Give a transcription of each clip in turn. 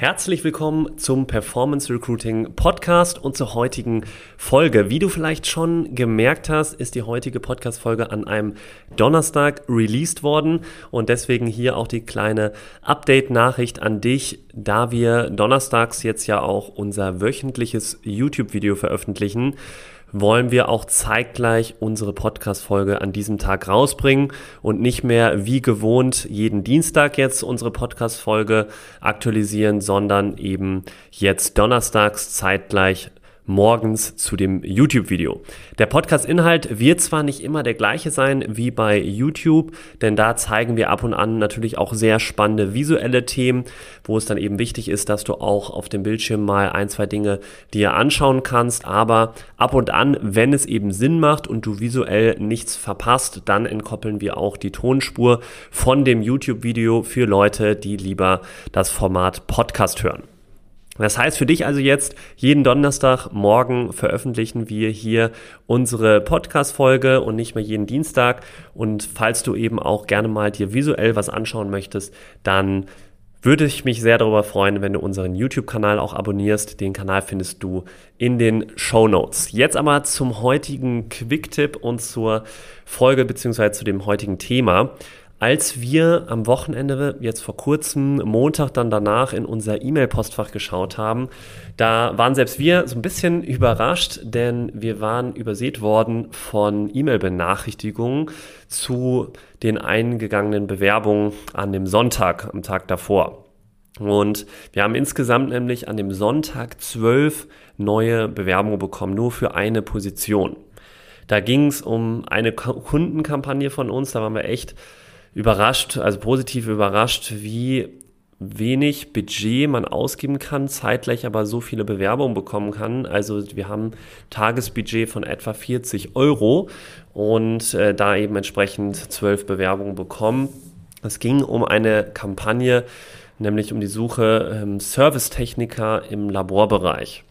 Herzlich willkommen zum Performance Recruiting Podcast und zur heutigen Folge. Wie du vielleicht schon gemerkt hast, ist die heutige Podcast-Folge an einem Donnerstag released worden und deswegen hier auch die kleine Update-Nachricht an dich, da wir donnerstags jetzt ja auch unser wöchentliches YouTube-Video veröffentlichen wollen wir auch zeitgleich unsere Podcast-Folge an diesem Tag rausbringen und nicht mehr wie gewohnt jeden Dienstag jetzt unsere Podcast-Folge aktualisieren, sondern eben jetzt donnerstags zeitgleich morgens zu dem YouTube-Video. Der Podcast-Inhalt wird zwar nicht immer der gleiche sein wie bei YouTube, denn da zeigen wir ab und an natürlich auch sehr spannende visuelle Themen, wo es dann eben wichtig ist, dass du auch auf dem Bildschirm mal ein, zwei Dinge dir anschauen kannst. Aber ab und an, wenn es eben Sinn macht und du visuell nichts verpasst, dann entkoppeln wir auch die Tonspur von dem YouTube-Video für Leute, die lieber das Format Podcast hören. Das heißt für dich also jetzt, jeden Donnerstag morgen veröffentlichen wir hier unsere Podcast-Folge und nicht mehr jeden Dienstag. Und falls du eben auch gerne mal dir visuell was anschauen möchtest, dann würde ich mich sehr darüber freuen, wenn du unseren YouTube-Kanal auch abonnierst. Den Kanal findest du in den Show Notes. Jetzt aber zum heutigen Quick-Tipp und zur Folge beziehungsweise zu dem heutigen Thema. Als wir am Wochenende, jetzt vor kurzem, Montag dann danach in unser E-Mail-Postfach geschaut haben, da waren selbst wir so ein bisschen überrascht, denn wir waren übersät worden von E-Mail-Benachrichtigungen zu den eingegangenen Bewerbungen an dem Sonntag, am Tag davor. Und wir haben insgesamt nämlich an dem Sonntag zwölf neue Bewerbungen bekommen, nur für eine Position. Da ging es um eine Kundenkampagne von uns, da waren wir echt überrascht, also positiv überrascht, wie wenig Budget man ausgeben kann, zeitgleich aber so viele Bewerbungen bekommen kann. Also wir haben Tagesbudget von etwa 40 Euro und äh, da eben entsprechend zwölf Bewerbungen bekommen. Es ging um eine Kampagne, nämlich um die Suche ähm, Servicetechniker im Laborbereich.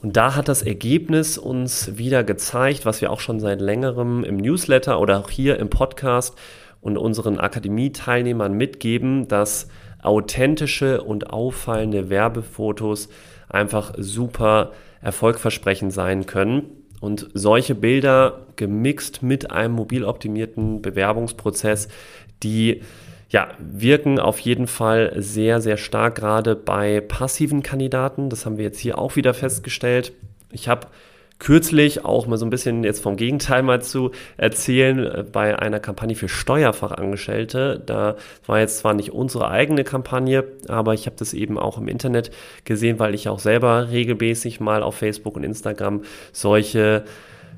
Und da hat das Ergebnis uns wieder gezeigt, was wir auch schon seit längerem im Newsletter oder auch hier im Podcast und unseren Akademie-Teilnehmern mitgeben, dass authentische und auffallende Werbefotos einfach super erfolgversprechend sein können. Und solche Bilder gemixt mit einem mobil optimierten Bewerbungsprozess, die ja, wirken auf jeden Fall sehr, sehr stark gerade bei passiven Kandidaten. Das haben wir jetzt hier auch wieder festgestellt. Ich habe kürzlich auch mal so ein bisschen jetzt vom Gegenteil mal zu erzählen äh, bei einer Kampagne für Steuerfachangestellte. Da war jetzt zwar nicht unsere eigene Kampagne, aber ich habe das eben auch im Internet gesehen, weil ich auch selber regelmäßig mal auf Facebook und Instagram solche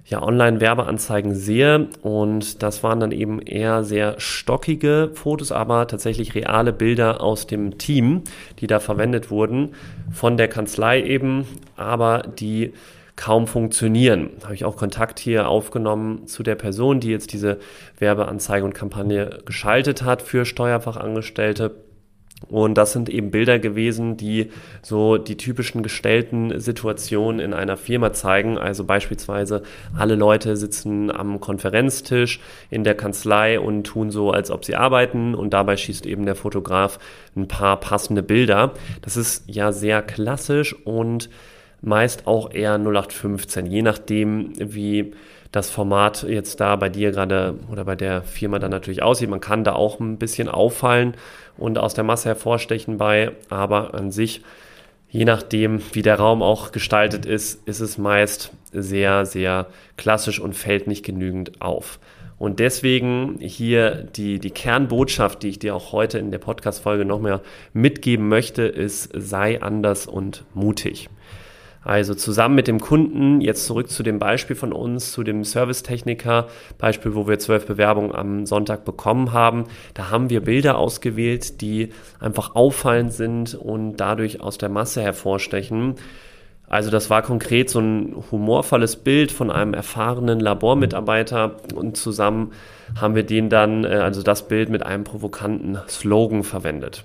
ja, Online-Werbeanzeigen sehe. Und das waren dann eben eher sehr stockige Fotos, aber tatsächlich reale Bilder aus dem Team, die da verwendet wurden, von der Kanzlei eben, aber die kaum funktionieren. Habe ich auch Kontakt hier aufgenommen zu der Person, die jetzt diese Werbeanzeige und Kampagne geschaltet hat für Steuerfachangestellte und das sind eben Bilder gewesen, die so die typischen gestellten Situationen in einer Firma zeigen. Also beispielsweise alle Leute sitzen am Konferenztisch in der Kanzlei und tun so, als ob sie arbeiten und dabei schießt eben der Fotograf ein paar passende Bilder. Das ist ja sehr klassisch und meist auch eher 0815, je nachdem, wie das Format jetzt da bei dir gerade oder bei der Firma dann natürlich aussieht. Man kann da auch ein bisschen auffallen und aus der Masse hervorstechen bei, aber an sich, je nachdem, wie der Raum auch gestaltet ist, ist es meist sehr, sehr klassisch und fällt nicht genügend auf. Und deswegen hier die, die Kernbotschaft, die ich dir auch heute in der Podcast-Folge noch mehr mitgeben möchte, ist, sei anders und mutig. Also zusammen mit dem Kunden, jetzt zurück zu dem Beispiel von uns, zu dem Servicetechniker, Beispiel, wo wir zwölf Bewerbungen am Sonntag bekommen haben. Da haben wir Bilder ausgewählt, die einfach auffallend sind und dadurch aus der Masse hervorstechen. Also das war konkret so ein humorvolles Bild von einem erfahrenen Labormitarbeiter und zusammen haben wir den dann, äh, also das Bild mit einem provokanten Slogan verwendet.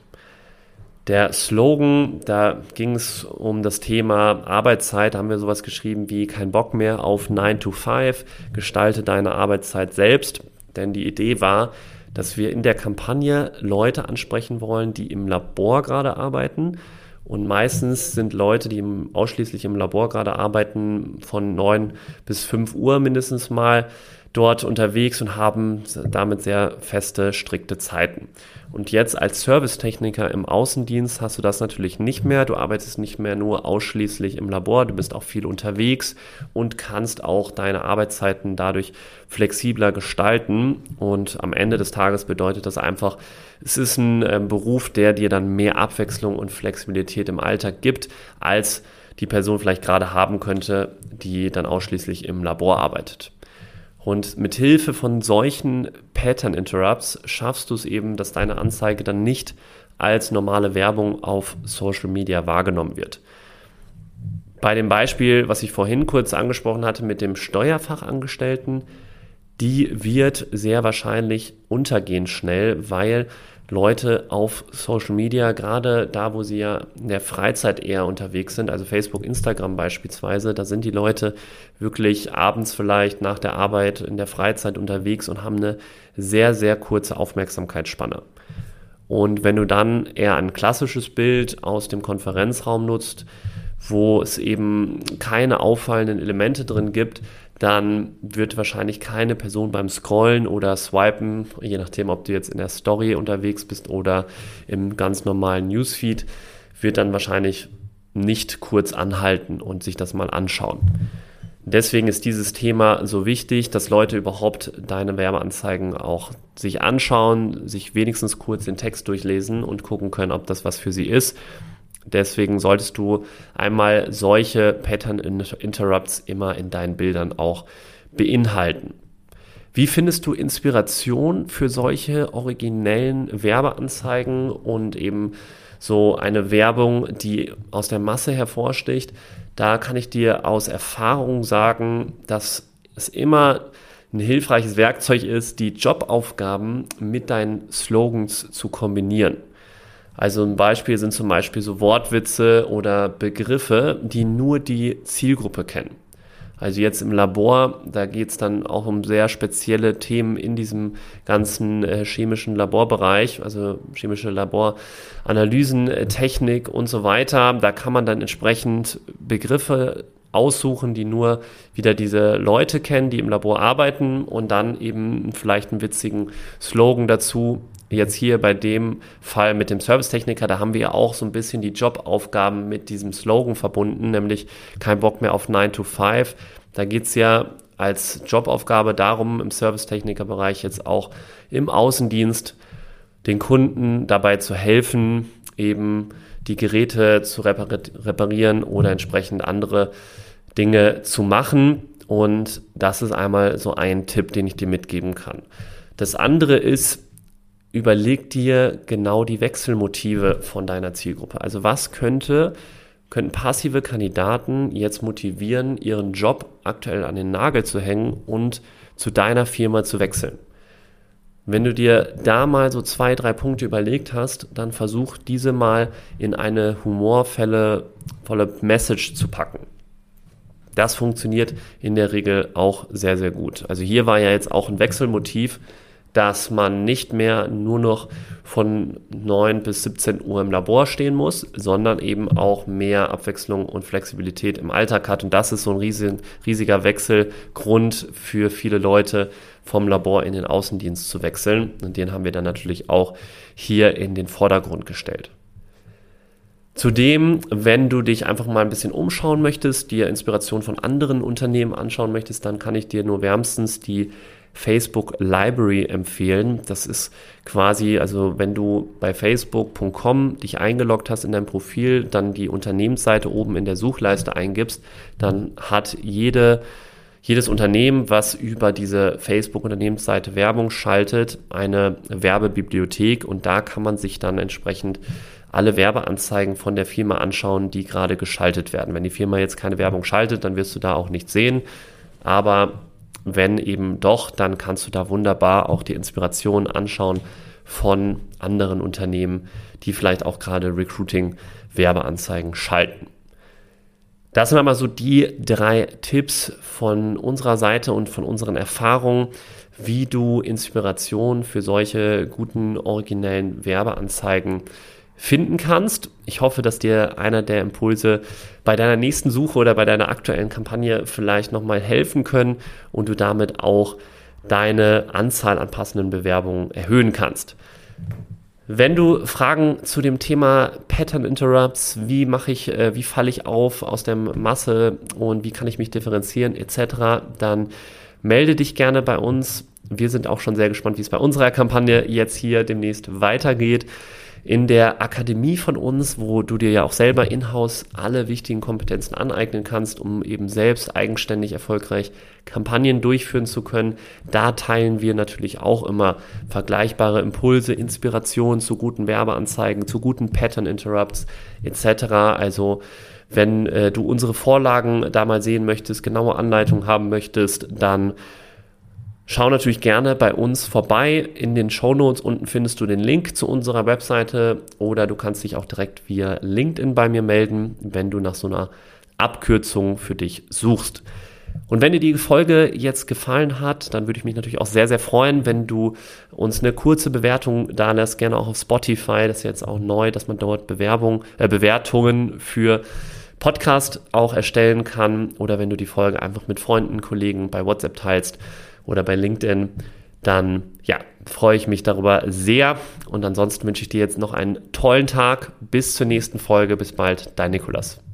Der Slogan, da ging es um das Thema Arbeitszeit, da haben wir sowas geschrieben wie kein Bock mehr auf 9 to 5, gestalte deine Arbeitszeit selbst. Denn die Idee war, dass wir in der Kampagne Leute ansprechen wollen, die im Labor gerade arbeiten. Und meistens sind Leute, die im, ausschließlich im Labor gerade arbeiten, von 9 bis 5 Uhr mindestens mal dort unterwegs und haben damit sehr feste, strikte Zeiten. Und jetzt als Servicetechniker im Außendienst hast du das natürlich nicht mehr. Du arbeitest nicht mehr nur ausschließlich im Labor, du bist auch viel unterwegs und kannst auch deine Arbeitszeiten dadurch flexibler gestalten. Und am Ende des Tages bedeutet das einfach, es ist ein äh, Beruf, der dir dann mehr Abwechslung und Flexibilität im Alltag gibt, als die Person vielleicht gerade haben könnte, die dann ausschließlich im Labor arbeitet. Und mit Hilfe von solchen Pattern Interrupts schaffst du es eben, dass deine Anzeige dann nicht als normale Werbung auf Social Media wahrgenommen wird. Bei dem Beispiel, was ich vorhin kurz angesprochen hatte mit dem Steuerfachangestellten, die wird sehr wahrscheinlich untergehen schnell, weil Leute auf Social Media, gerade da, wo sie ja in der Freizeit eher unterwegs sind, also Facebook, Instagram beispielsweise, da sind die Leute wirklich abends vielleicht nach der Arbeit in der Freizeit unterwegs und haben eine sehr, sehr kurze Aufmerksamkeitsspanne. Und wenn du dann eher ein klassisches Bild aus dem Konferenzraum nutzt, wo es eben keine auffallenden Elemente drin gibt, dann wird wahrscheinlich keine Person beim Scrollen oder Swipen, je nachdem, ob du jetzt in der Story unterwegs bist oder im ganz normalen Newsfeed, wird dann wahrscheinlich nicht kurz anhalten und sich das mal anschauen. Deswegen ist dieses Thema so wichtig, dass Leute überhaupt deine Werbeanzeigen auch sich anschauen, sich wenigstens kurz den Text durchlesen und gucken können, ob das was für sie ist Deswegen solltest du einmal solche Pattern Interrupts immer in deinen Bildern auch beinhalten. Wie findest du Inspiration für solche originellen Werbeanzeigen und eben so eine Werbung, die aus der Masse hervorsticht? Da kann ich dir aus Erfahrung sagen, dass es immer ein hilfreiches Werkzeug ist, die Jobaufgaben mit deinen Slogans zu kombinieren. Also ein Beispiel sind zum Beispiel so Wortwitze oder Begriffe, die nur die Zielgruppe kennen. Also jetzt im Labor, da geht es dann auch um sehr spezielle Themen in diesem ganzen äh, chemischen Laborbereich, also chemische Laboranalysen, äh, Technik und so weiter. Da kann man dann entsprechend Begriffe aussuchen, die nur wieder diese Leute kennen, die im Labor arbeiten und dann eben vielleicht einen witzigen Slogan dazu, Jetzt hier bei dem Fall mit dem Servicetechniker, da haben wir ja auch so ein bisschen die Jobaufgaben mit diesem Slogan verbunden, nämlich kein Bock mehr auf 9 to 5. Da geht es ja als Jobaufgabe darum, im Servicetechnikerbereich jetzt auch im Außendienst den Kunden dabei zu helfen, eben die Geräte zu reparieren oder entsprechend andere Dinge zu machen. Und das ist einmal so ein Tipp, den ich dir mitgeben kann. Das andere ist, überleg dir genau die Wechselmotive von deiner Zielgruppe. Also was könnte, könnten passive Kandidaten jetzt motivieren, ihren Job aktuell an den Nagel zu hängen und zu deiner Firma zu wechseln? Wenn du dir da mal so zwei, drei Punkte überlegt hast, dann versuch diese mal in eine humorvolle volle Message zu packen. Das funktioniert in der Regel auch sehr, sehr gut. Also hier war ja jetzt auch ein Wechselmotiv, dass man nicht mehr nur noch von 9 bis 17 Uhr im Labor stehen muss, sondern eben auch mehr Abwechslung und Flexibilität im Alltag hat. Und das ist so ein riesig, riesiger Wechselgrund für viele Leute, vom Labor in den Außendienst zu wechseln. Und den haben wir dann natürlich auch hier in den Vordergrund gestellt. Zudem, wenn du dich einfach mal ein bisschen umschauen möchtest, dir Inspiration von anderen Unternehmen anschauen möchtest, dann kann ich dir nur wärmstens die Facebook Library empfehlen. Das ist quasi, also wenn du bei facebook.com dich eingeloggt hast in dein Profil, dann die Unternehmensseite oben in der Suchleiste eingibst, dann hat jede jedes Unternehmen, was über diese Facebook-Unternehmensseite Werbung schaltet, eine Werbebibliothek und da kann man sich dann entsprechend alle Werbeanzeigen von der Firma anschauen, die gerade geschaltet werden. Wenn die Firma jetzt keine Werbung schaltet, dann wirst du da auch nichts sehen. Aber wenn eben doch, dann kannst du da wunderbar auch die Inspiration anschauen von anderen Unternehmen, die vielleicht auch gerade Recruiting-Werbeanzeigen schalten. Das sind einmal so die drei Tipps von unserer Seite und von unseren Erfahrungen, wie du Inspiration für solche guten, originellen Werbeanzeigen finden kannst. Ich hoffe, dass dir einer der Impulse bei deiner nächsten Suche oder bei deiner aktuellen Kampagne vielleicht nochmal helfen können und du damit auch deine Anzahl an passenden Bewerbungen erhöhen kannst. Wenn du Fragen zu dem Thema Pattern Interrupts, wie mache ich, äh, wie falle ich auf aus der Masse und wie kann ich mich differenzieren etc., dann melde dich gerne bei uns. Wir sind auch schon sehr gespannt, wie es bei unserer Kampagne jetzt hier demnächst weitergeht in der Akademie von uns, wo du dir ja auch selber in-house alle wichtigen Kompetenzen aneignen kannst, um eben selbst eigenständig erfolgreich Kampagnen durchführen zu können. Da teilen wir natürlich auch immer vergleichbare Impulse, Inspirationen zu guten Werbeanzeigen, zu guten Pattern Interrupts etc. Also wenn äh, du unsere Vorlagen da mal sehen möchtest, genaue Anleitungen haben möchtest, dann Schau natürlich gerne bei uns vorbei. In den Show Notes unten findest du den Link zu unserer Webseite oder du kannst dich auch direkt via LinkedIn bei mir melden, wenn du nach so einer Abkürzung für dich suchst. Und wenn dir die Folge jetzt gefallen hat, dann würde ich mich natürlich auch sehr, sehr freuen, wenn du uns eine kurze Bewertung da lässt, gerne auch auf Spotify. Das ist jetzt auch neu, dass man dort Bewerbung, äh, Bewertungen für Podcast auch erstellen kann oder wenn du die Folge einfach mit Freunden, Kollegen bei WhatsApp teilst oder bei LinkedIn, dann ja, freue ich mich darüber sehr. Und ansonsten wünsche ich dir jetzt noch einen tollen Tag. Bis zur nächsten Folge. Bis bald, dein Nikolas.